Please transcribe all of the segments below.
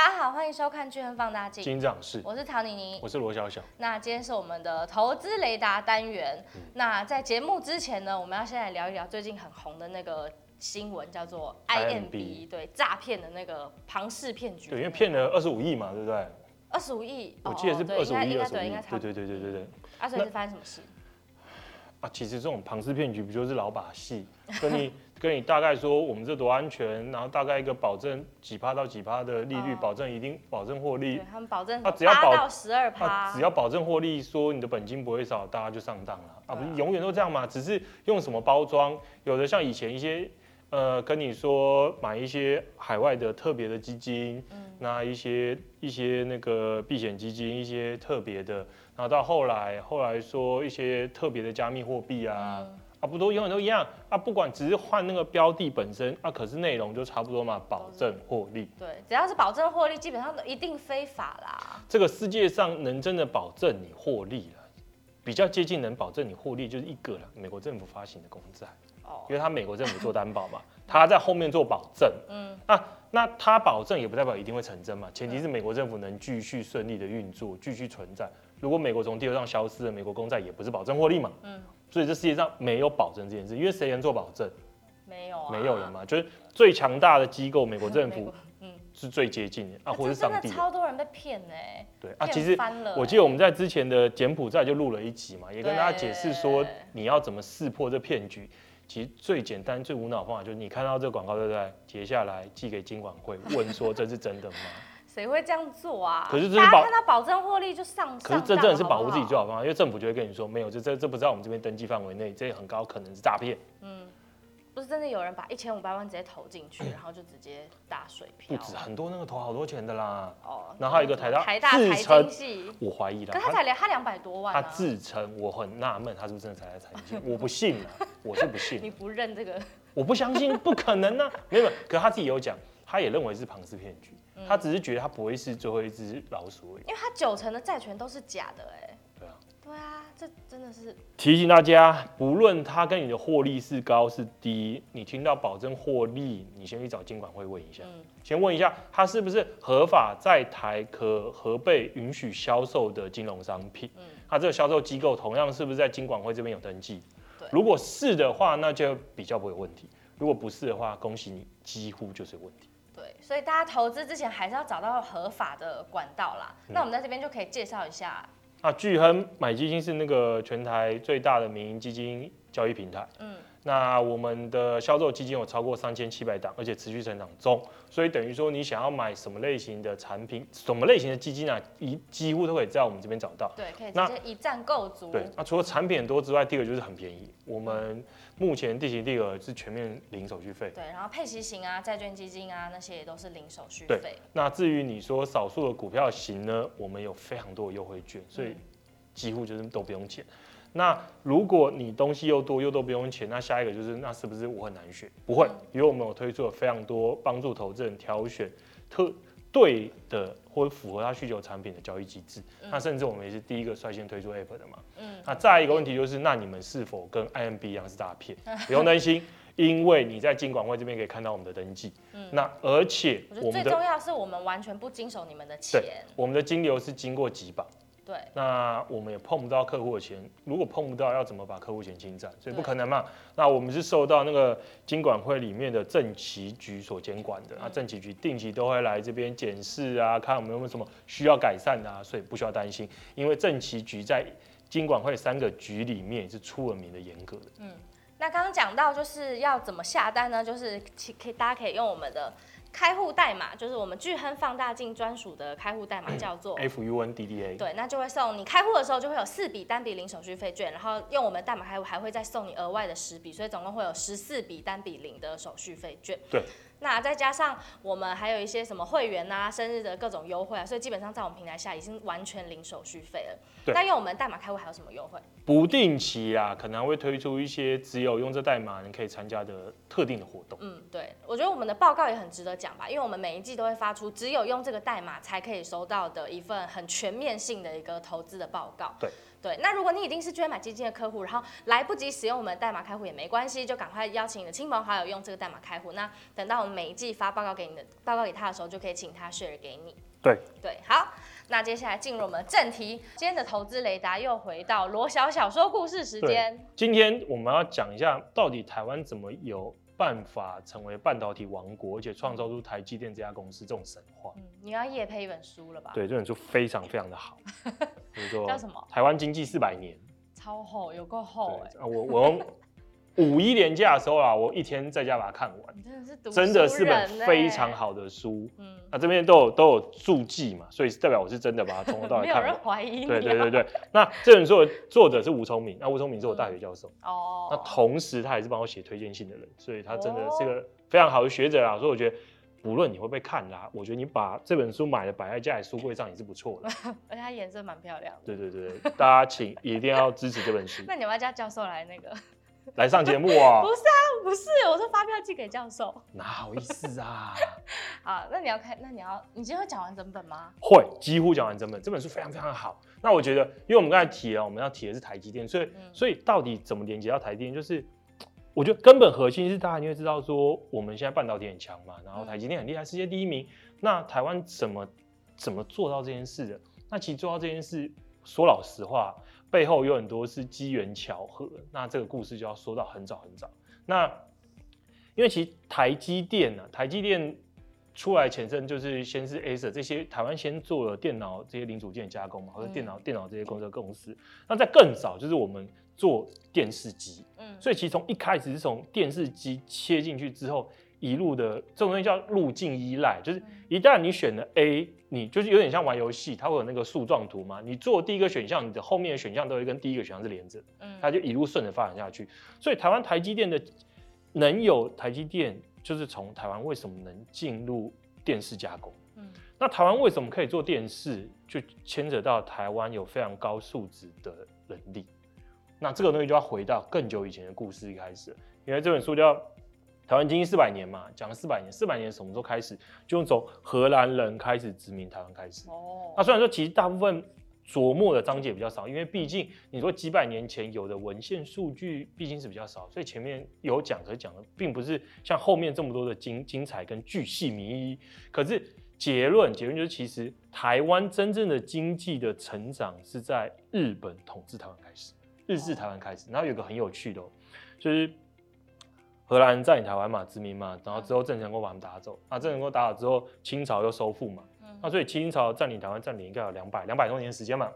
大家好，欢迎收看巨亨放大镜。金长是，我是唐妮妮，我是罗小小。那今天是我们的投资雷达单元。嗯、那在节目之前呢，我们要先来聊一聊最近很红的那个新闻，叫做 IMB，对诈骗的那个庞氏骗局。对，因为骗了二十五亿嘛，对不对？二十五亿，我记得是二十五亿，二十五亿，对，应该差不多。对对对对对对。啊，所以是发生什么事？啊，其实这种庞氏骗局不就是老把戏，跟你。跟你大概说我们这多安全，然后大概一个保证几趴到几趴的利率，保证一定保证获利。他们保证他只要保到十二趴，只要保证获利，说你的本金不会少，大家就上当了啊！不是永远都这样嘛？只是用什么包装？有的像以前一些呃，跟你说买一些海外的特别的基金，那一些一些那个避险基金，一些特别的，然后到后来后来说一些特别的加密货币啊。啊，不都永远都一样啊？不管只是换那个标的本身啊，可是内容就差不多嘛，保证获利。对，只要是保证获利，基本上都一定非法啦。这个世界上能真的保证你获利了，比较接近能保证你获利就是一个了，美国政府发行的公债。哦。因为他美国政府做担保嘛，他在后面做保证。嗯。啊，那他保证也不代表一定会成真嘛，前提是美国政府能继续顺利的运作，继续存在。如果美国从地球上消失了，美国公债也不是保证获利嘛。嗯。所以这世界上没有保证这件事，因为谁能做保证？没有啊，没有人嘛。就是最强大的机构，美国政府，嗯，是最接近的啊，或是上帝。超多人被骗呢。对啊，其实我记得我们在之前的柬埔寨就录了一集嘛，也跟大家解释说你要怎么识破这骗局。其实最简单、最无脑的方法就是你看到这个广告，对不对？截下来寄给金管会，问说这是真的吗？谁会这样做啊？可是这是保，看到保证获利就上。可是这真的是保护自己最好方法，因为政府就会跟你说，没有，这这这不在我们这边登记范围内，这也很高可能是诈骗。嗯，不是真的有人把一千五百万直接投进去，然后就直接打水漂。不止很多那个投好多钱的啦。哦。然后还有一个台大，台大财经系，我怀疑啦。可他才连他两百多万。他自称，我很纳闷，他是不是真的才来财经系？我不信啊，我是不信。你不认这个？我不相信，不可能啊！没有，可是他自己有讲，他也认为是庞氏骗局。他只是觉得他不会是最后一只老鼠而已，因为他九成的债权都是假的哎。对啊。对啊，这真的是提醒大家，不论他跟你的获利是高是低，你听到保证获利，你先去找金管会问一下，嗯、先问一下他是不是合法在台可核备允许销售的金融商品。嗯。他这个销售机构同样是不是在金管会这边有登记？对。如果是的话，那就比较不会有问题；如果不是的话，恭喜你，几乎就是有问题。对，所以大家投资之前还是要找到合法的管道啦。嗯、那我们在这边就可以介绍一下。啊，巨亨买基金是那个全台最大的民营基金交易平台。嗯。那我们的销售基金有超过三千七百档，而且持续成长中。所以等于说，你想要买什么类型的产品，什么类型的基金啊，一几乎都可以在我们这边找到。对，可以直接一站购足。对，那除了产品很多之外，第二个就是很便宜。我们目前定期定额是全面零手续费。对，然后配息型啊、债券基金啊那些也都是零手续费。对，那至于你说少数的股票型呢，我们有非常多的优惠券，所以几乎就是都不用钱。那如果你东西又多又都不用钱，那下一个就是那是不是我很难选？不会，因为我们有推出了非常多帮助投资人挑选特对的或符合他需求产品的交易机制。那甚至我们也是第一个率先推出 App 的嘛。嗯。那再一个问题就是，那你们是否跟 IMB 一样是诈骗？不用担心，因为你在金管会这边可以看到我们的登记。嗯。那而且我们最重要是我们完全不经手你们的钱。我们的金流是经过几保。对，那我们也碰不到客户的钱，如果碰不到，要怎么把客户钱侵占？所以不可能嘛。那我们是受到那个金管会里面的政企局所监管的，那政企局定期都会来这边检视啊，看我们有没有什么需要改善的啊，所以不需要担心，因为政企局在金管会三个局里面是出了名的严格的。嗯，那刚刚讲到就是要怎么下单呢？就是可以大家可以用我们的。开户代码就是我们聚亨放大镜专属的开户代码，叫做 FUNDDA。对，那就会送你开户的时候就会有四笔单笔零手续费券，然后用我们代码开户还会再送你额外的十笔，所以总共会有十四笔单笔零的手续费券。对。那再加上我们还有一些什么会员啊、生日的各种优惠啊，所以基本上在我们平台下已经完全零手续费了。对。那用我们代码开户还有什么优惠？不定期啊，可能会推出一些只有用这代码你可以参加的特定的活动。嗯，对，我觉得我们的报告也很值得讲吧，因为我们每一季都会发出只有用这个代码才可以收到的一份很全面性的一个投资的报告。对。对，那如果你已经是巨亨买基金的客户，然后来不及使用我们的代码开户也没关系，就赶快邀请你的亲朋好友用这个代码开户。那等到我们每一季发报告给你的报告给他的时候，就可以请他 share 给你。对对，好，那接下来进入我们正题，今天的投资雷达又回到罗小小说故事时间。今天我们要讲一下，到底台湾怎么有办法成为半导体王国，而且创造出台积电这家公司这种神话。嗯，你要夜配一本书了吧？对，这本书非常非常的好，叫什么？台湾经济四百年。超厚，有够厚哎！我我。五一连假的时候啊，我一天在家把它看完，真的是读书人，真的是本非常好的书。嗯，那这边都有都有注记嘛，所以代表我是真的把它从头到尾看完。没有人怀疑你。对对对对，那这本书的作者是吴聪明，那吴聪明是我大学教授。哦、嗯。那同时他也是帮我写推荐信的人，所以他真的是个非常好的学者啊。所以我觉得，不论你会不会看啦，我觉得你把这本书买了摆在家里书柜上也是不错的。而且它颜色蛮漂亮的。对对对，大家请一定要支持这本书。那你要叫教授来那个？来上节目啊？不是啊，不是，我说发票寄给教授。哪好意思啊？好，那你要看，那你要，你今天会讲完整本吗？会，几乎讲完整本。这本书非常非常好。那我觉得，因为我们刚才提了，我们要提的是台积电，所以，嗯、所以到底怎么连接到台积电？就是我觉得根本核心是大家你会知道说，我们现在半导体很强嘛，然后台积电很厉害，世界第一名。那台湾怎么怎么做到这件事的？那其实做到这件事，说老实话。背后有很多是机缘巧合，那这个故事就要说到很早很早。那因为其实台积电呢、啊，台积电出来前身就是先是 Acer 这些台湾先做了电脑这些零组件加工嘛，或者电脑、嗯、电脑这些公司的公司。那在更早就是我们做电视机，嗯，所以其实从一开始是从电视机切进去之后。一路的这种东西叫路径依赖，就是一旦你选了 A，你就是有点像玩游戏，它会有那个树状图嘛。你做第一个选项，你的后面的选项都会跟第一个选项是连着，嗯，它就一路顺着发展下去。所以台湾台积电的能有台积电，就是从台湾为什么能进入电视加工？嗯，那台湾为什么可以做电视，就牵扯到台湾有非常高素质的能力。那这个东西就要回到更久以前的故事一开始，因为这本书叫。台湾经济四百年嘛，讲了四百年，四百年什么时候开始？就从荷兰人开始殖民台湾开始。哦，那虽然说其实大部分琢磨的章节比较少，因为毕竟你说几百年前有的文献数据毕竟是比较少，所以前面有讲，可是讲的并不是像后面这么多的精精彩跟巨细靡遗。可是结论，结论就是其实台湾真正的经济的成长是在日本统治台湾开始，日治台湾开始。然后有个很有趣的，就是。荷兰人占领台湾嘛，殖民嘛，然后之后郑成功把他们打走。那郑成功打走之后，清朝又收复嘛。那所以清朝占领台湾占领应该有两百两百多年时间嘛。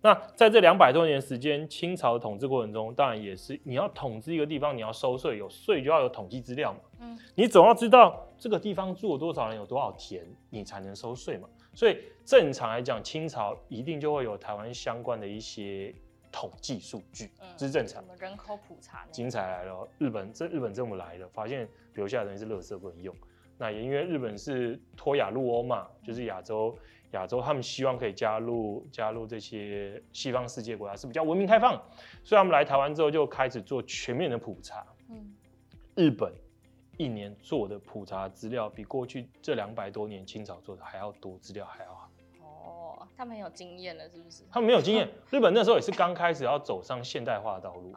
那在这两百多年时间，清朝的统治过程中，当然也是你要统治一个地方，你要收税，有税就要有统计资料嘛。嗯，你总要知道这个地方住了多少人，有多少田，你才能收税嘛。所以正常来讲，清朝一定就会有台湾相关的一些。统计数据，这是正常。人口普查，精彩来了！日本这日本这么来的，发现留下的东西是垃圾不能用。那也因为日本是脱亚入欧嘛，就是亚洲亚洲，他们希望可以加入加入这些西方世界国家是比较文明开放，所以他们来台湾之后就开始做全面的普查。嗯，日本一年做的普查资料比过去这两百多年清朝做的还要多，资料还要好。他们很有经验了，是不是？他们没有经验。日本那时候也是刚开始要走上现代化的道路，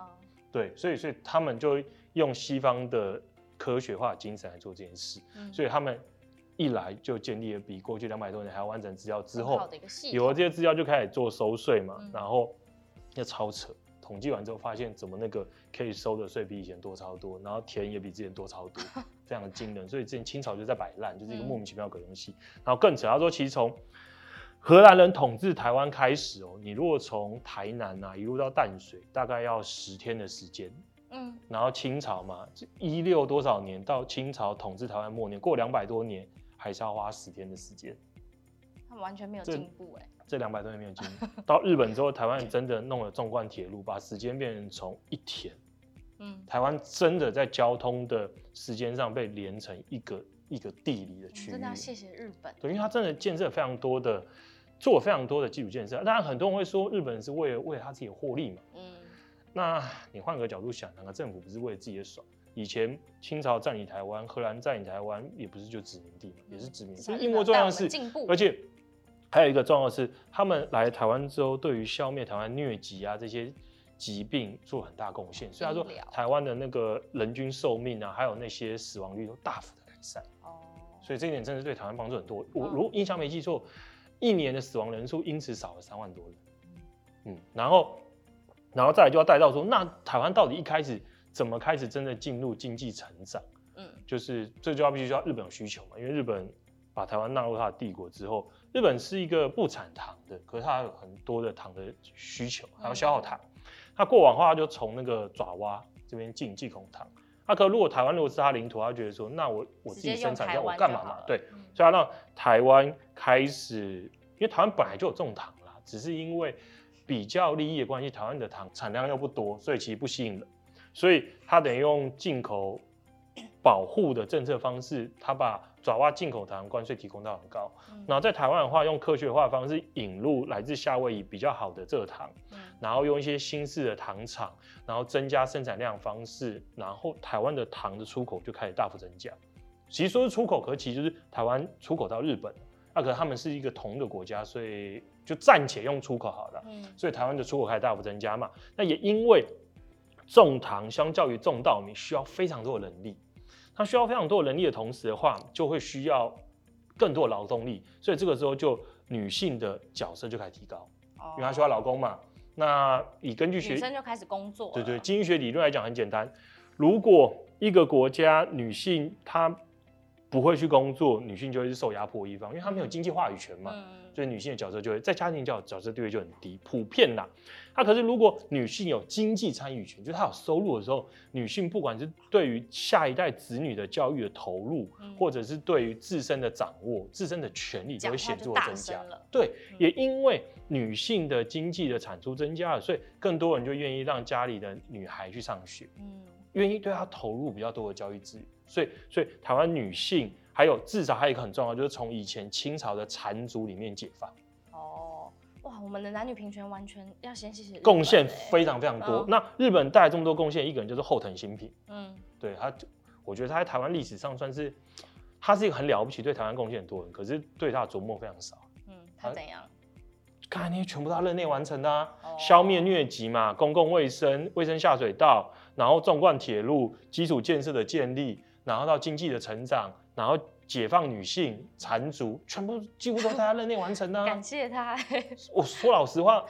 对，所以所以他们就用西方的科学化精神来做这件事。所以他们一来就建立了比过去两百多年还要完整资料之后，有了这些资料就开始做收税嘛，然后要超扯，统计完之后发现怎么那个可以收的税比以前多超多，然后田也比之前多超多，非常的惊人。所以之前清朝就在摆烂，就是一个莫名其妙的鬼东西。然后更扯，他说其实从荷兰人统治台湾开始哦，你如果从台南啊一路到淡水，大概要十天的时间。嗯，然后清朝嘛，一六多少年到清朝统治台湾末年，过两百多年，还是要花十天的时间。他们完全没有进步哎。这两百多年没有进步。到日本之后，台湾真的弄了纵贯铁路，把时间变成从一天。嗯，台湾真的在交通的时间上被连成一个。一个地理的区域，真的要谢谢日本，对，因为他真的建设非常多的，做了非常多的基础建设。当然，很多人会说日本是为了为了他自己的获利嘛。嗯，那你换个角度想，哪个政府不是为了自己的爽？以前清朝占领台湾，荷兰占领台湾，也不是就殖民地嘛，也是殖民，所以一模重要的事。而且还有一个重要的是，他们来台湾之后，对于消灭台湾疟疾啊这些疾病做很大贡献。所以他说，台湾的那个人均寿命啊，还有那些死亡率都大幅的改善。哦，所以这一点真的是对台湾帮助很多。我如果印象没记错，一年的死亡人数因此少了三万多人。嗯，然后，然后再来就要带到说，那台湾到底一开始怎么开始真的进入经济成长？嗯，就是这就要必须要日本有需求嘛，因为日本把台湾纳入他的帝国之后。日本是一个不产糖的，可是它有很多的糖的需求，还要消耗糖。它过往的话就从那个爪哇这边进进口糖。那可如果台湾如果是它领土，他觉得说，那我我自己生产掉，我干嘛嘛？对，所以他让台湾开始，因为台湾本来就有种糖啦，只是因为比较利益的关系，台湾的糖产量又不多，所以其实不吸引人。所以他等于用进口保护的政策方式，他把。爪哇进口糖关税提供到很高，然后在台湾的话，用科学化的方式引入来自夏威夷比较好的蔗糖，然后用一些新式的糖厂，然后增加生产量方式，然后台湾的糖的出口就开始大幅增加。其实说是出口，可其实就是台湾出口到日本，那可能他们是一个同一个国家，所以就暂且用出口好了。嗯所以台湾的出口开始大幅增加嘛。那也因为种糖相较于种稻米需要非常多的人力。它需要非常多的人力的同时的话，就会需要更多的劳动力，所以这个时候就女性的角色就开始提高，哦、因为她需要老公嘛。那以根据学女生就开始工作，對，对对，经济学理论来讲很简单，如果一个国家女性她不会去工作，女性就会是受压迫一方，因为她没有经济话语权嘛。嗯所以女性的角色就会在家庭角角色地位就很低，普遍啦。那可是如果女性有经济参与权，就是她有收入的时候，女性不管是对于下一代子女的教育的投入，嗯、或者是对于自身的掌握、自身的权利，都会显著的增加。对，也因为女性的经济的产出增加了，所以更多人就愿意让家里的女孩去上学，嗯，愿意对她投入比较多的教育资源。所以，所以台湾女性。还有，至少还有一个很重要，就是从以前清朝的缠足里面解放。哦，哇，我们的男女平权完全要先谢谢。贡献非常非常多。嗯、那日本带来这么多贡献，一个人就是后藤新平。嗯，对他，我觉得他在台湾历史上算是，他是一个很了不起，对台湾贡献很多人，可是对他的琢磨非常少。嗯，他怎样？刚才那些全部他任内完成的、消灭疟疾嘛，公共卫生、卫生下水道，然后纵贯铁路、基础建设的建立，然后到经济的成长。然后解放女性缠足，全部几乎都在他任内完成的、啊。感谢他。我说老实话，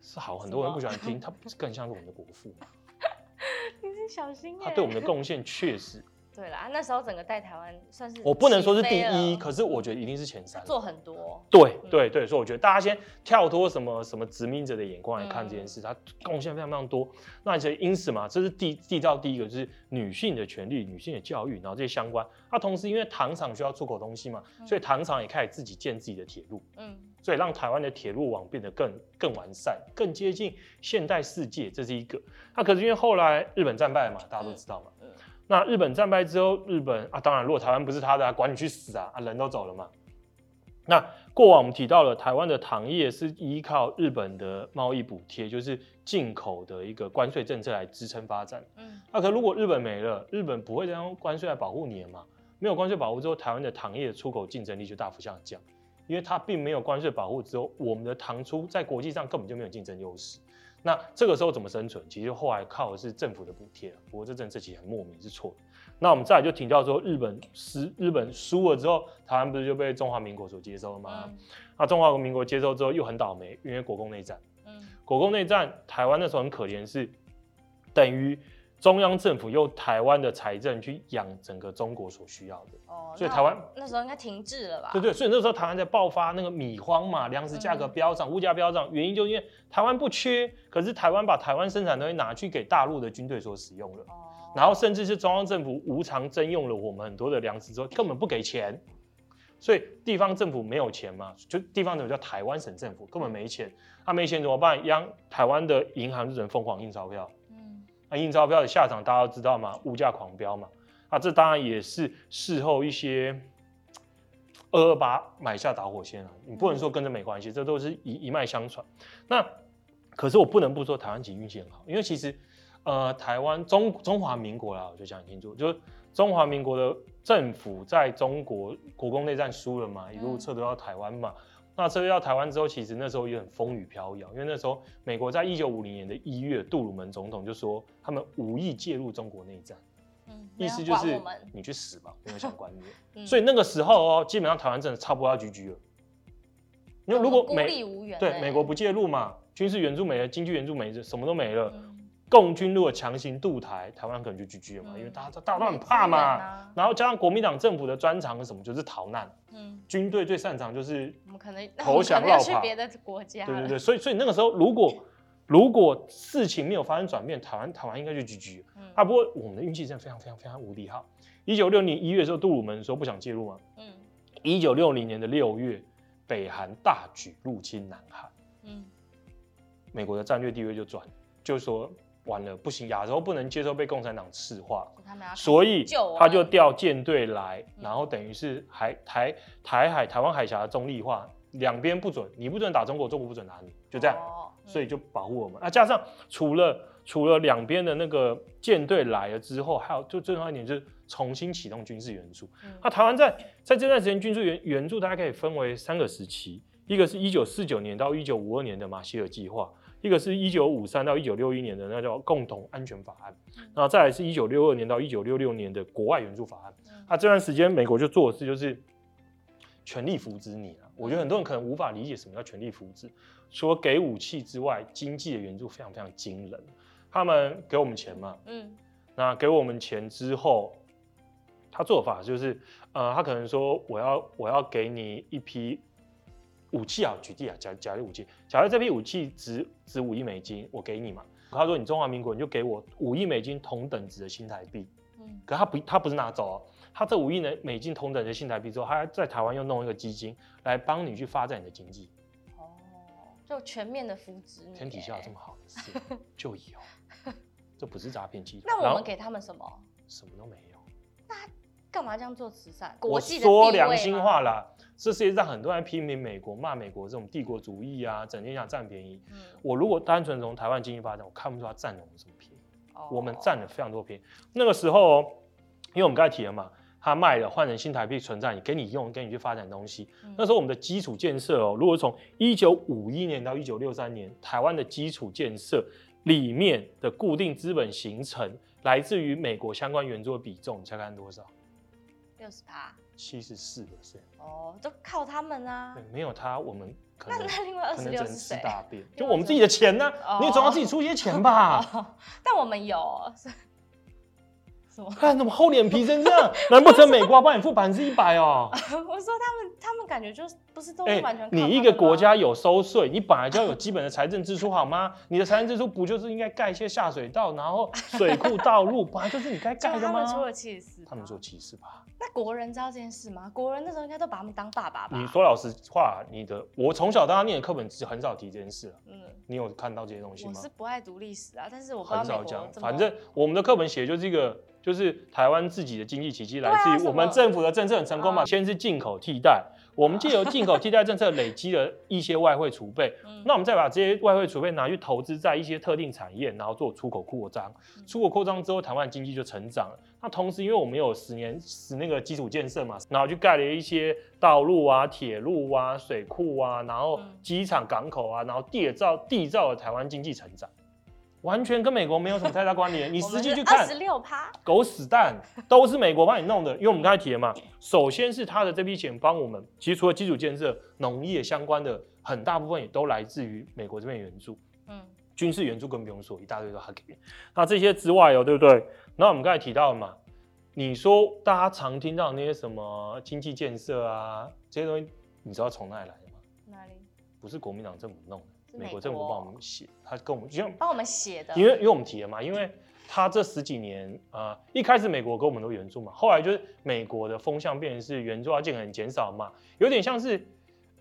是好，很多人不喜欢听，他不是更像是我们的国父。你是小心他对我们的贡献确实。对啦，那时候整个带台湾算是我不能说是第一，可是我觉得一定是前三。做很多。对对对，所以我觉得大家先跳脱什么什么殖民者的眼光来看这件事，它贡献非常非常多。那其实因此嘛，这是第缔造第一个就是女性的权利、女性的教育，然后这些相关。那同时因为糖厂需要出口东西嘛，所以糖厂也开始自己建自己的铁路。嗯，所以让台湾的铁路网变得更更完善、更接近现代世界，这是一个。那可是因为后来日本战败嘛，大家都知道嘛。那日本战败之后，日本啊，当然，如果台湾不是他的，啊，管你去死啊！啊，人都走了嘛。那过往我们提到了台湾的糖业是依靠日本的贸易补贴，就是进口的一个关税政策来支撑发展。嗯，那可如果日本没了，日本不会再用关税来保护你了嘛？没有关税保护之后，台湾的糖业的出口竞争力就大幅下降，因为它并没有关税保护之后，我们的糖出在国际上根本就没有竞争优势。那这个时候怎么生存？其实后来靠的是政府的补贴，不过这政策其实很莫名，是错的。那我们再来就提到说，日本失日本输了之后，台湾不是就被中华民国所接收了吗？嗯、那中华民国接收之后又很倒霉，因为国共内战。嗯，国共内战，台湾那时候很可怜，是等于。中央政府用台湾的财政去养整个中国所需要的，哦，所以台湾那时候应该停滞了吧？对对，所以那时候台湾在爆发那个米荒嘛，粮食价格飙涨，物价飙涨，原因就是因为台湾不缺，可是台湾把台湾生产东西拿去给大陆的军队所使用了，哦，然后甚至是中央政府无偿征用了我们很多的粮食之后，根本不给钱，所以地方政府没有钱嘛，就地方政府叫台湾省政府根本没钱，他没钱怎么办？央台湾的银行就只能疯狂印钞票。那印钞票的下场大家都知道嘛，物价狂飙嘛。啊，这当然也是事后一些二二八买下导火线啊。你不能说跟这没关系，这都是一一脉相传。那可是我不能不说台湾其实运气很好，因为其实呃台湾中中华民国啦，我就讲清楚，就是中华民国的政府在中国国共内战输了嘛，一路撤退到台湾嘛。那撤退到台湾之后，其实那时候也很风雨飘摇，因为那时候美国在一九五零年的一月，杜鲁门总统就说他们无意介入中国内战，嗯，意思就是你去死吧，没有想管你。嗯、所以那个时候哦，基本上台湾真的差不多要 GG 了。因为如果美对美国不介入嘛，军事援助没了，经济援助没了，什么都没了。嗯共军如果强行渡台，台湾可能就 GG 了嘛，嗯、因为大家大家都很怕嘛。啊、然后加上国民党政府的专长是什么，就是逃难。嗯，军队最擅长就是我们可能投降落跑。去别的国家。对对对，所以所以那个时候，如果如果事情没有发生转变，台湾台湾应该就 GG 了。嗯、啊，不过我们的运气真的非常非常非常无敌哈。一九六零年一月的时候，杜鲁门说不想介入嘛。嗯。一九六零年的六月，北韩大举入侵南韩。嗯。美国的战略地位就转，就是说。完了，不行，亚洲不能接受被共产党赤化，所以他就调舰队来，然后等于是海台台海台湾海峡的中立化，两边不准，你不准打中国，中国不准打你，就这样，所以就保护我们。啊，加上除了除了两边的那个舰队来了之后，还有就最重要一点就是重新启动军事援助。那台湾在在这段时间军事援援助，大家可以分为三个时期，一个是一九四九年到一九五二年的马歇尔计划。一个是一九五三到一九六一年的那叫共同安全法案，然后再来是一九六二年到一九六六年的国外援助法案。那这段时间美国就做的事就是全力扶植你啊。我觉得很多人可能无法理解什么叫全力扶植，除了给武器之外，经济的援助非常非常惊人。他们给我们钱嘛，嗯，那给我们钱之后，他做法就是，呃，他可能说我要我要给你一批。武器啊，举例啊，假假的武器，假设这批武器值值五亿美金，我给你嘛。他说你中华民国，你就给我五亿美金同等值的新台币。嗯，可他不，他不是拿走哦，他这五亿的美金同等的新台币之后，他在台湾又弄一个基金来帮你去发展你的经济。哦，就全面的扶植你。天底下有这么好的事 就有，这不是诈骗集团。那我们给他们什么？什么都没有。那干嘛这样做慈善？我说良心话啦。这世界上很多人批评美国、骂美国这种帝国主义啊，整天想占便宜。嗯、我如果单纯从台湾经济发展，我看不出他占了我们什么便宜。哦、我们占了非常多便宜。那个时候，因为我们刚才提了嘛，他卖了换成新台币存在，你给你用，给你去发展东西。嗯、那时候我们的基础建设哦，如果从一九五一年到一九六三年，台湾的基础建设里面的固定资本形成，来自于美国相关援助的比重，你猜看多少？六十趴。七十四个是哦，都靠他们啊！对没有他，我们可能那另外二十六是谁？大便，就我们自己的钱呢、啊？哦、你总要自己出一些钱吧？哦、但我们有。看怎么厚脸皮成这样？难不成美国要帮你付百分之一百哦？我说他们，他们感觉就是不是都是完全、欸。你一个国家有收税，你本来就要有基本的财政支出好吗？你的财政支出不就是应该盖一些下水道，然后水库道路，本来就是你该盖的吗？他们出了气势，他们做歧视吧？那国人知道这件事吗？国人那时候应该都把他们当爸爸吧？你说老实话，你的我从小到大念的课本是很少提这件事。嗯，你有看到这些东西吗？我是不爱读历史啊，但是我很少讲。反正我们的课本写的就是一个。就是台湾自己的经济奇迹来自于我们政府的政策很成功嘛，先是进口替代，我们借由进口替代政策累积了一些外汇储备，那我们再把这些外汇储备拿去投资在一些特定产业，然后做出口扩张，出口扩张之后，台湾经济就成长了。那同时，因为我们有十年十那个基础建设嘛，然后就盖了一些道路啊、铁路啊、水库啊，然后机场、港口啊，然后缔造缔造了台湾经济成长。完全跟美国没有什么太大关联。你实际去看，十六趴，狗屎蛋都是美国帮你弄的。因为我们刚才提了嘛，首先是他的这笔钱帮我们，其实除了基础建设、农业相关的很大部分也都来自于美国这边援助。嗯，军事援助更不用说，一大堆都他给。那这些之外哦，对不对？那我们刚才提到了嘛，你说大家常听到那些什么经济建设啊这些东西，你知道从哪里来的吗？哪里？不是国民党政府弄的。美国政府帮我们写，他跟我们就帮我们写的，因为因为我们提了嘛，因为他这十几年啊、呃，一开始美国给我们都援助嘛，后来就是美国的风向变成是援助要尽可能减少嘛，有点像是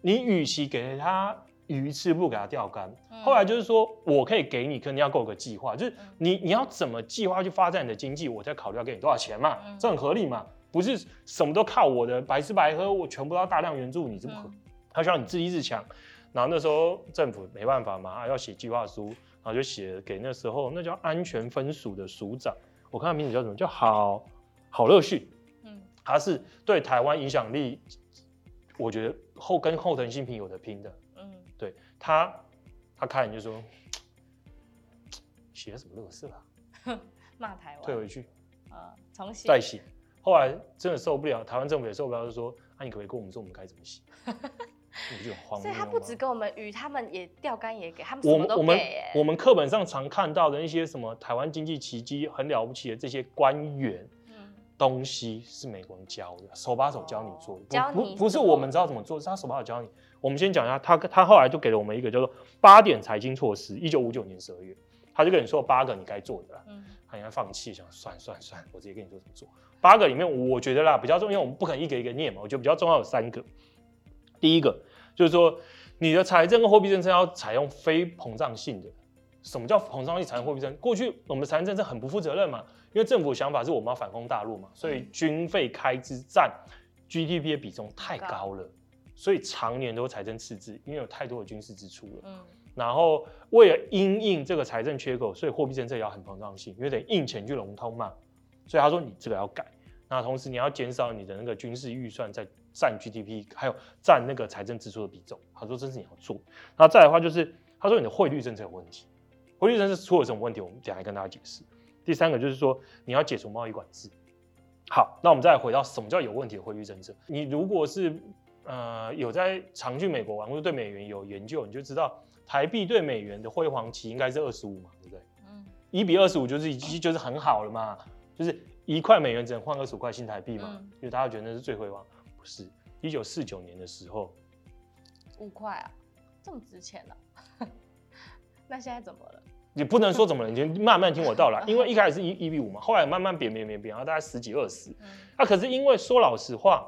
你与其给他鱼吃，不如给他钓竿。嗯、后来就是说我可以给你，可能要给我个计划，就是你你要怎么计划去发展你的经济，我再考虑要给你多少钱嘛，嗯、这很合理嘛，不是什么都靠我的白吃白喝，我全部都要大量援助你，这不合，他需要你自立自强。然后那时候政府没办法嘛，啊、要写计划书，然后就写给那时候那叫安全分署的署长，我看他名字叫什么，叫郝郝乐训，嗯，他是对台湾影响力我觉得后跟后藤新平有的拼的。嗯，对他，他看人就说，写了什么乐色啊？骂台湾，退回去，啊，重写，再写。后来真的受不了，台湾政府也受不了，就说，那、啊、你可不可以跟我们说，我们该怎么写？所以他不止给我们鱼，他们也钓竿也给他们什么都给。我们我们课本上常看到的那些什么台湾经济奇迹很了不起的这些官员，嗯，东西是美国人教的，手把手教你做的，教你不不是我们知道怎么做，是他手把手教你。我们先讲一下，他他后来就给了我们一个叫做八点财经措施，一九五九年十二月，他就跟你说八个你该做的啦，嗯，他应该放弃，想算算算，我直接跟你说怎么做。八个里面，我觉得啦比较重要，我们不可能一个一个念嘛，我觉得比较重要有三个，第一个。就是说，你的财政跟货币政策要采用非膨胀性的。什么叫膨胀性财政货币政策？过去我们的财政政策很不负责任嘛，因为政府想法是我们要反攻大陆嘛，所以军费开支占 GDP 的比重太高了，所以常年都财政赤字，因为有太多的军事支出了。嗯。然后为了因应这个财政缺口，所以货币政策也要很膨胀性，因为得印钱去融通嘛。所以他说你这个要改。那同时你要减少你的那个军事预算在占 GDP，还有占那个财政支出的比重。他说这是你要做。那再来的话就是，他说你的汇率政策有问题，汇率政策出了什么问题？我们等下来跟大家解释。第三个就是说你要解除贸易管制。好，那我们再来回到什么叫有问题的汇率政策？你如果是呃有在常去美国玩或者对美元有研究，你就知道台币对美元的辉煌期应该是二十五嘛，对不对？嗯，一比二十五就是已经就是很好了嘛，就是。一块美元只能换二十五块新台币嘛？嗯、因为大家觉得那是最辉煌，不是？一九四九年的时候，五块啊，这么值钱呢、啊？那现在怎么了？你不能说怎么了，你就慢慢听我道来。因为一开始是一一比五嘛，后来慢慢贬贬贬贬，然后大概十几二十。那、嗯啊、可是因为说老实话。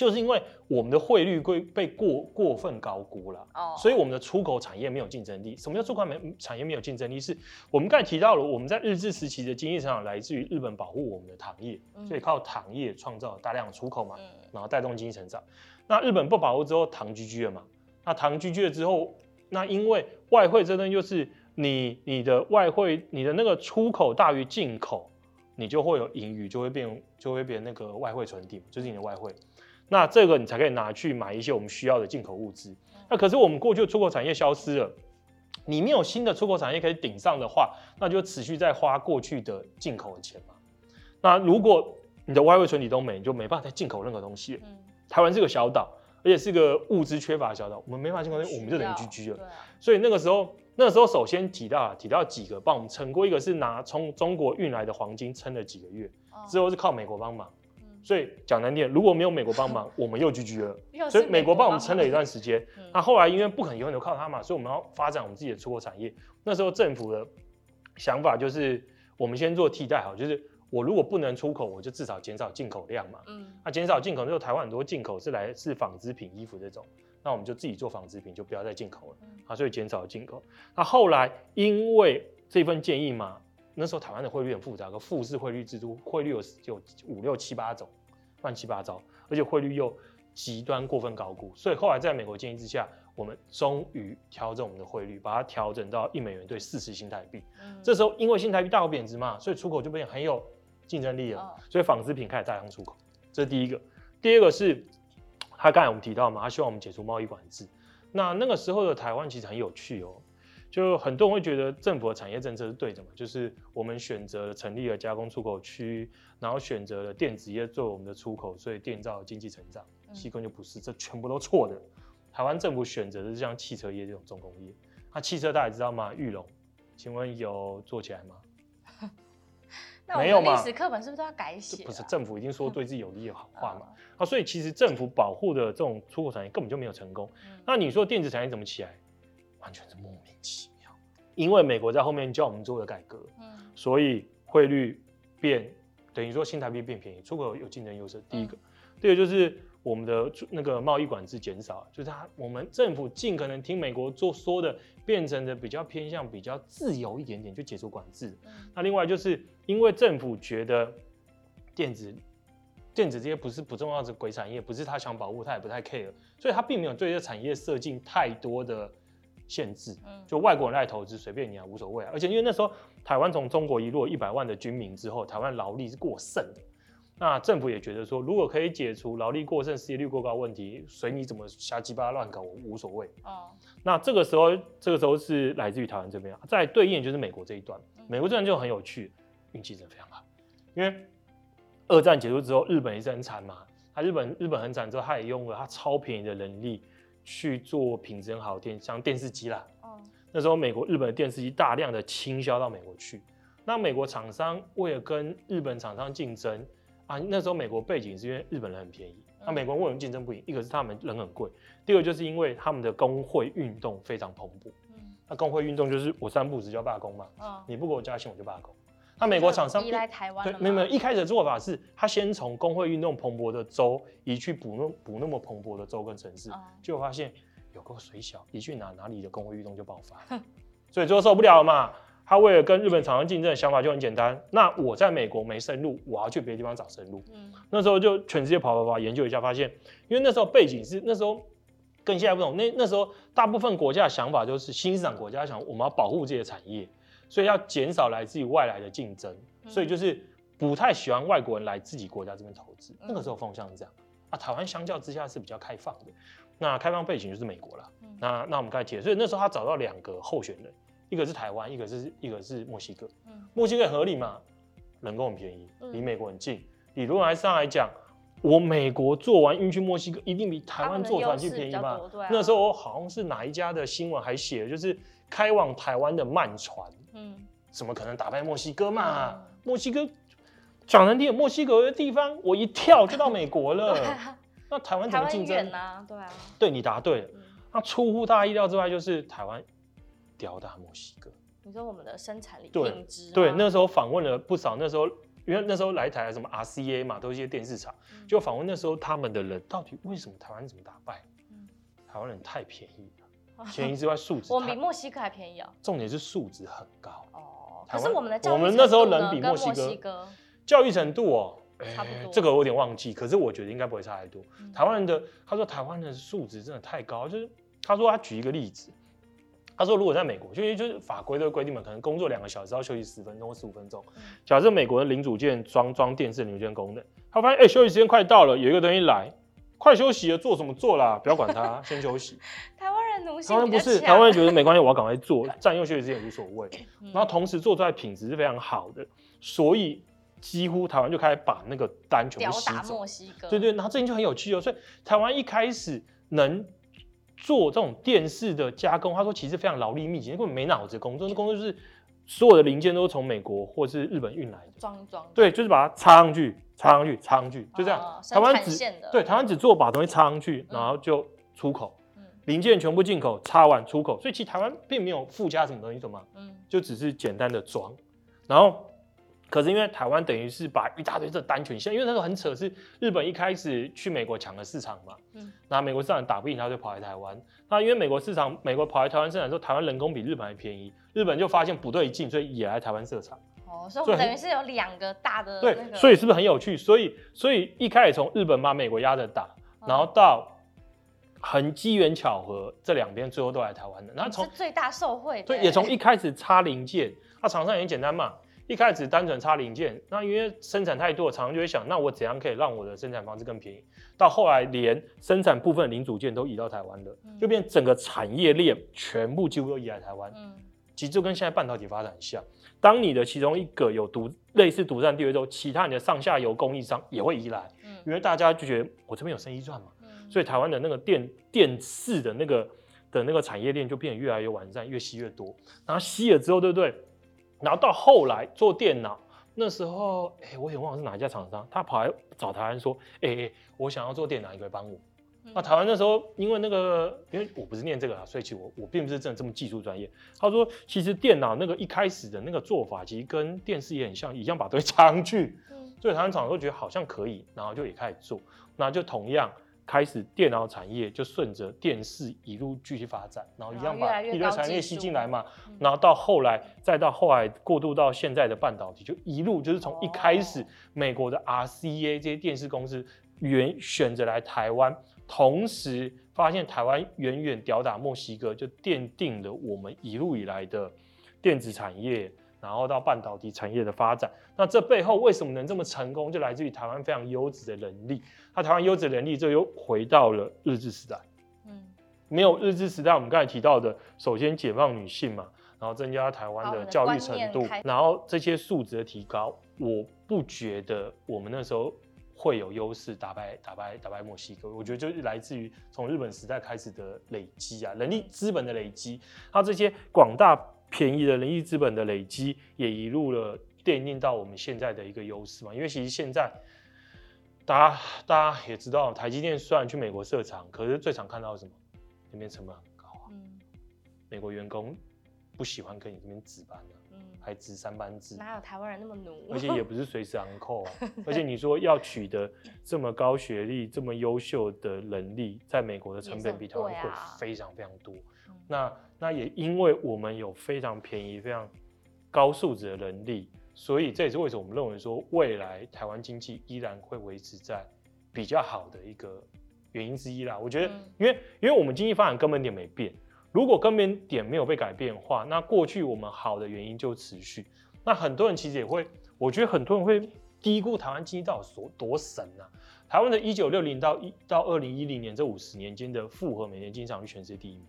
就是因为我们的汇率过被过过分高估了，oh. 所以我们的出口产业没有竞争力。什么叫出口没产业没有竞争力？是我们刚才提到了，我们在日治时期的经济成长来自于日本保护我们的糖业，所以靠糖业创造大量的出口嘛，然后带动经济成长。那日本不保护之后，糖居居了嘛？那糖居居了之后，那因为外汇这东西就是你你的外汇你的那个出口大于进口，你就会有盈余，就会变就会变那个外汇存底，就是你的外汇。那这个你才可以拿去买一些我们需要的进口物资。那可是我们过去的出口产业消失了，你没有新的出口产业可以顶上的话，那就持续在花过去的进口的钱嘛。那如果你的外汇存底都没，你就没办法再进口任何东西了。台湾是个小岛，而且是个物资缺乏的小岛，我们没法进口，我们就等于 GG 了。所以那个时候，那个时候首先提到提到几个帮我们撑过，一个是拿从中国运来的黄金撑了几个月，之后是靠美国帮忙。所以讲难听点，如果没有美国帮忙，我们又 GG 了。所以美国帮我们撑了一段时间。那后来因为不可能永远都靠他嘛，所以我们要发展我们自己的出口产业。那时候政府的想法就是，我们先做替代好，就是我如果不能出口，我就至少减少进口量嘛。嗯。那减少进口，就台湾很多进口是来是纺织品、衣服这种，那我们就自己做纺织品，就不要再进口了。啊，所以减少进口。那后来因为这份建议嘛。那时候台湾的汇率很复杂，个复式汇率制度，汇率有有五六七八种，乱七八糟，而且汇率又极端过分高估，所以后来在美国建议之下，我们终于调整我们的汇率，把它调整到一美元兑四十新台币。嗯、这时候因为新台币大幅贬值嘛，所以出口就变得很有竞争力了，哦、所以纺织品开始大量出口。这是第一个，第二个是他刚才我们提到嘛，他希望我们解除贸易管制。那那个时候的台湾其实很有趣哦。就很多人会觉得政府的产业政策是对的嘛，就是我们选择成立了加工出口区，然后选择了电子业做我们的出口，所以电造经济成长。其实根就不是，这全部都错的。台湾政府选择的是像汽车业这种重工业。那汽车大家知道吗？玉龙，请问有做起来吗？没有吗？历史课本是不是都要改写？不是，政府已经说 对自己有利的好话嘛。啊，所以其实政府保护的这种出口产业根本就没有成功。那你说电子产业怎么起来？完全是莫名其妙，因为美国在后面叫我们做的改革，嗯，所以汇率变，等于说新台币变便宜，出口有竞争优势。第一个，嗯、第二个就是我们的那个贸易管制减少，就是它我们政府尽可能听美国做说的，变成的比较偏向比较自由一点点，就解除管制。嗯、那另外就是因为政府觉得电子电子这些不是不重要的鬼产业，不是他想保护，他也不太 care，所以他并没有对这产业设定太多的。限制，就外国人来投资随便你啊，无所谓啊。而且因为那时候台湾从中国移落一百万的军民之后，台湾劳力是过剩的，那政府也觉得说，如果可以解除劳力过剩、失业率过高问题，随你怎么瞎鸡巴乱搞，我无所谓。哦。那这个时候，这个时候是来自于台湾这边，在对应就是美国这一段。美国这段就很有趣，运气真的非常好，因为二战结束之后，日本也是很惨嘛。他日本日本很惨之后，他也用了他超便宜的人力去做品质很好的电，像电视机啦。哦。那时候美国日本的电视机大量的倾销到美国去，那美国厂商为了跟日本厂商竞争。啊，那时候美国背景是因为日本人很便宜，那美国人为什么竞争不赢？一个是他们人很贵，第二个就是因为他们的工会运动非常蓬勃。那工会运动就是我三不五时就要罢工嘛，你不给我加薪我就罢工。那美国厂商依赖台湾，对，没有没有，一开始的做法是他先从工会运动蓬勃的州移去补那补那么蓬勃的州跟城市，结果发现有个水小，移去哪哪里的工会运动就爆发，所以最后受不了了嘛。他为了跟日本厂商竞争的想法就很简单，那我在美国没生路，我要去别的地方找生路。嗯，那时候就全世界跑跑跑研究一下，发现，因为那时候背景是那时候跟现在不同，那那时候大部分国家的想法就是新市场国家想我们要保护这些产业，所以要减少来自于外来的竞争，所以就是不太喜欢外国人来自己国家这边投资。那个时候风向是这样啊，台湾相较之下是比较开放的，那开放背景就是美国了。那那我们刚才提，所以那时候他找到两个候选人。一个是台湾，一个是一个是墨西哥。嗯，墨西哥合理嘛？人工很便宜，离美国很近。理论来上来讲，我美国做完运去墨西哥，一定比台湾坐船去便宜嘛？啊、那时候好像是哪一家的新闻还写，就是开往台湾的慢船，嗯，怎么可能打败墨西哥嘛？嗯、墨西哥讲难听，墨西哥的地方，我一跳就到美国了。啊、那台湾怎么竞争呢？对啊，对你答对了。嗯、那出乎大家意料之外，就是台湾。吊打墨西哥，你说我们的生产力品质？对，那时候访问了不少，那时候因为那时候来台什么 RCA 嘛，都是一些电视厂，嗯、就访问那时候他们的人，到底为什么台湾怎么打败？嗯、台湾人太便宜了，便宜之外素质，我们比墨西哥还便宜哦！重点是素质很高哦。可是我们的教育，我们那时候人比墨西哥，哥教育程度哦，差不多，这个我有点忘记，可是我觉得应该不会差太多。嗯、台湾人的他说台湾的素质真的太高，就是他说他举一个例子。他说：“如果在美国，就因为就是法规的规定嘛，可能工作两个小时要休息十分钟或十五分钟。假设美国的零组件装装电视零组件功能，他发现哎、欸，休息时间快到了，有一个东西来，快休息了，做什么做啦？不要管他，先休息。台湾人奴性台湾不是，台湾人觉得没关系，我要赶快做，占用休息时间也无所谓。然后同时做出来品质是非常好的，所以几乎台湾就开始把那个单全部吸走。对，对对，然后这件就很有趣哦。所以台湾一开始能。做这种电视的加工，他说其实非常劳力密集，根本没脑子工作。那工作就是所有的零件都是从美国或是日本运来的，装一装。对，就是把它插上去，插上去，插上去，就这样。哦、台湾只对台湾只做把东西插上去，然后就出口。嗯、零件全部进口，插完出口。所以其实台湾并没有附加什么东西，懂吗？嗯，就只是简单的装，然后。可是因为台湾等于是把一大堆这单权下，因为那时候很扯，是日本一开始去美国抢了市场嘛，嗯，那美国市场打不赢，他就跑来台湾。那因为美国市场，美国跑来台湾生产之后，台湾人工比日本还便宜，日本就发现不对劲，所以也来台湾设厂。哦，所以我们等于是有两个大的、那个、对，所以是不是很有趣？所以所以一开始从日本把美国压着打，然后到很机缘巧合，这两边最后都来台湾的。然后从最大受惠，对，也从一开始插零件，那厂商也很简单嘛。一开始单纯插零件，那因为生产太多，厂商就会想，那我怎样可以让我的生产方式更便宜？到后来连生产部分零组件都移到台湾了，就变整个产业链全部几乎都移来台湾。嗯，其实就跟现在半导体发展很像，当你的其中一个有独类似独占地位之后，其他你的上下游供应商也会移来，嗯，因为大家就觉得我这边有生意赚嘛，嗯，所以台湾的那个电电视的那个的那个产业链就变得越来越完善，越吸越多，然后吸了之后，对不对？然后到后来做电脑，那时候，哎，我也忘了是哪一家厂商，他跑来找台湾说，哎，我想要做电脑，你可以帮我。嗯、那台湾那时候，因为那个，因为我不是念这个啊，所以其实我我并不是真的这么技术专业。他说，其实电脑那个一开始的那个做法，其实跟电视也很像，一样把东西插上去。嗯、所以台湾厂商都觉得好像可以，然后就也开始做，那就同样。开始电脑产业就顺着电视一路继续发展，然后一样把一堆产业吸进来嘛，然后到后来，再到后来过渡到现在的半导体，就一路就是从一开始美国的 RCA 这些电视公司原选择来台湾，同时发现台湾远远吊打墨西哥，就奠定了我们一路以来的电子产业然后到半导体产业的发展。那这背后为什么能这么成功？就来自于台湾非常优质的人力。那台湾优质的人力，就又回到了日治时代。嗯，没有日治时代，我们刚才提到的，首先解放女性嘛，然后增加台湾的教育程度，然后这些素质的提高，我不觉得我们那时候。会有优势打败打败打败墨西哥，我觉得就是来自于从日本时代开始的累积啊，人力资本的累积，它这些广大便宜的人力资本的累积，也一路了奠定到我们现在的一个优势嘛。因为其实现在大家大家也知道，台积电虽然去美国设厂，可是最常看到什么？那边成本很高啊，嗯，美国员工不喜欢跟你这边值班的。还值三班制，哪有台湾人那么努？而且 也不是随时昂扣啊。而且你说要取得这么高学历、这么优秀的能力，在美国的成本比台湾贵非常非常多。啊、那那也因为我们有非常便宜、非常高素质的人力，所以这也是为什么我们认为说未来台湾经济依然会维持在比较好的一个原因之一啦。我觉得，因为因为我们经济发展根本点没变。如果根本点没有被改变的话，那过去我们好的原因就持续。那很多人其实也会，我觉得很多人会低估台湾经济到底多多神啊！台湾的一九六零到一到二零一零年这五十年间的复合每年经济成长率全世界第一名，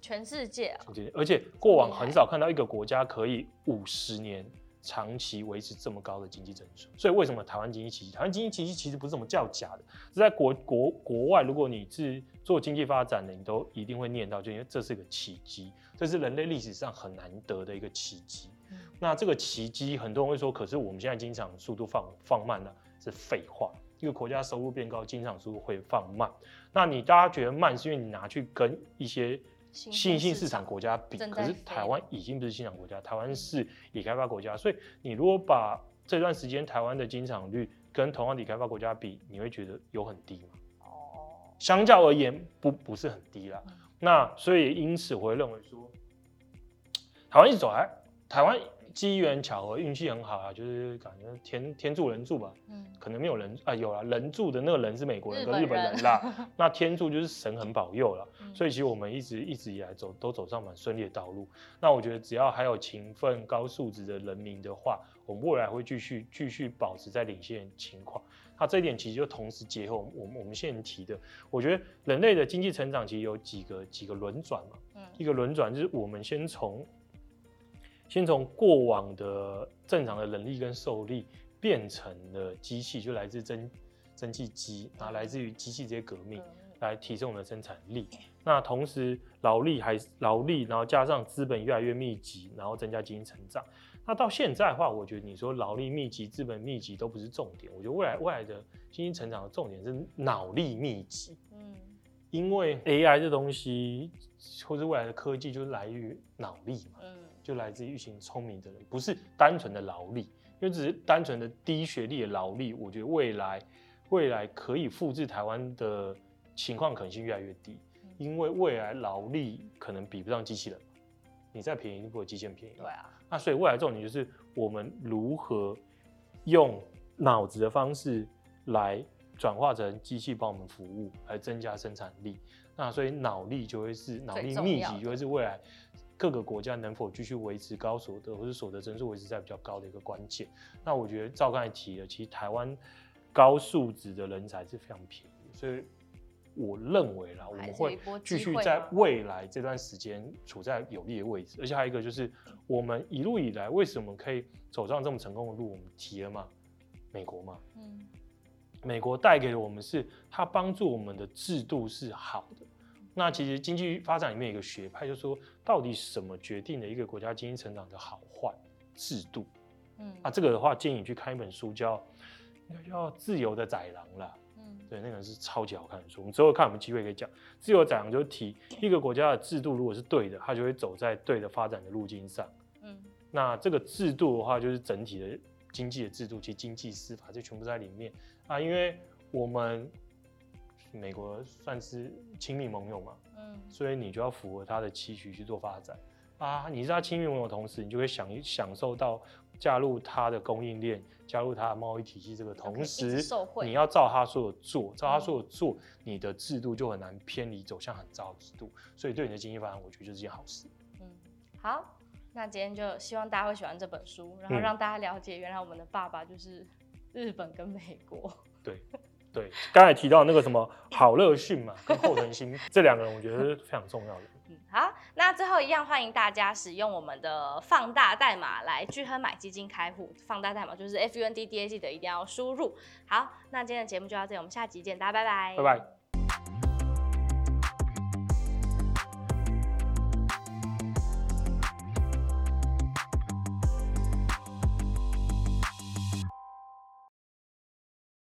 全世界啊！而且过往很少看到一个国家可以五十年。长期维持这么高的经济增速，所以为什么台湾经济奇迹？台湾经济奇迹其实不是什么叫假的，是在国国国外，如果你是做经济发展的，你都一定会念到，就因为这是个奇迹，这是人类历史上很难得的一个奇迹。嗯、那这个奇迹，很多人会说，可是我们现在经常速度放放慢了，是废话。一个国家收入变高，经常速度会放慢。那你大家觉得慢，是因为你拿去跟一些。新兴市场国家比，可是台湾已经不是新兴国家，台湾是已开发国家，所以你如果把这段时间台湾的经常率跟同样的已开发国家比，你会觉得有很低吗？哦，相较而言不不是很低啦。那所以因此我会认为说，台湾一直走来，台湾。机缘巧合，运气很好啊，就是感觉天天助人助吧。嗯，可能没有人啊，有了人助的那个人是美国人跟日本人啦。那天助就是神很保佑了。嗯、所以其实我们一直一直以来走都走上蛮顺利的道路。那我觉得只要还有勤奋、高素质的人民的话，我们未来会继续继续保持在领先情况。那这一点其实就同时结合我们我们我们现在提的，我觉得人类的经济成长其实有几个几个轮转嘛。嗯，一个轮转就是我们先从。先从过往的正常的人力跟受力变成了机器，就来自蒸蒸汽机，啊来自于机器这些革命来提升我们的生产力。那同时劳力还劳力，然后加上资本越来越密集，然后增加经济成长。那到现在的话，我觉得你说劳力密集、资本密集都不是重点。我觉得未来未来的经济成长的重点是脑力密集。嗯，因为 AI 这东西或是未来的科技就是来于脑力嘛。嗯。就来自于一群聪明的人，不是单纯的劳力，因为只是单纯的低学历的劳力，我觉得未来未来可以复制台湾的情况可能性越来越低，因为未来劳力可能比不上机器人，你再便宜不如机器人便宜。对啊，那所以未来重点就是我们如何用脑子的方式来转化成机器帮我们服务，来增加生产力。那所以脑力就会是脑力密集，就会是未来。各个国家能否继续维持高所得，或是所得增速维持在比较高的一个关键？那我觉得赵刚才提的，其实台湾高素质的人才是非常便宜，所以我认为啦，我们会继续在未来这段时间处在有利的位置。而且还有一个就是，我们一路以来为什么可以走上这么成功的路？我们提了嘛，美国嘛，嗯，美国带给了我们是它帮助我们的制度是好的。那其实经济发展里面有一个学派，就是说到底什么决定了一个国家经济成长的好坏制度？嗯，啊，这个的话建议你去看一本书叫，叫自由的宰狼》啦。嗯，对，那个是超级好看的书。我们之后看有没有机会可以讲《自由宰狼》，就提一个国家的制度如果是对的，它就会走在对的发展的路径上。嗯，那这个制度的话，就是整体的经济的制度，其实经济、司法这全部在里面啊，因为我们。美国算是亲密盟友嘛，嗯，所以你就要符合他的期许去做发展啊。你是他亲密盟友的同时，你就会享享受到加入他的供应链、加入他的贸易体系这个同时，你要照他说的做，照他说的做，你的制度就很难偏离走向很糟的制度。所以对你的经济发展，我觉得就是件好事。嗯，好。那今天就希望大家会喜欢这本书，然后让大家了解原来我们的爸爸就是日本跟美国。对。对，刚才提到那个什么好乐讯嘛，跟后藤新 这两个人，我觉得是非常重要的。嗯，好，那最后一样，欢迎大家使用我们的放大代码来聚亨买基金开户。放大代码就是 FUNDDA，记得一定要输入。好，那今天的节目就到这里，我们下集见，大家拜拜。拜拜。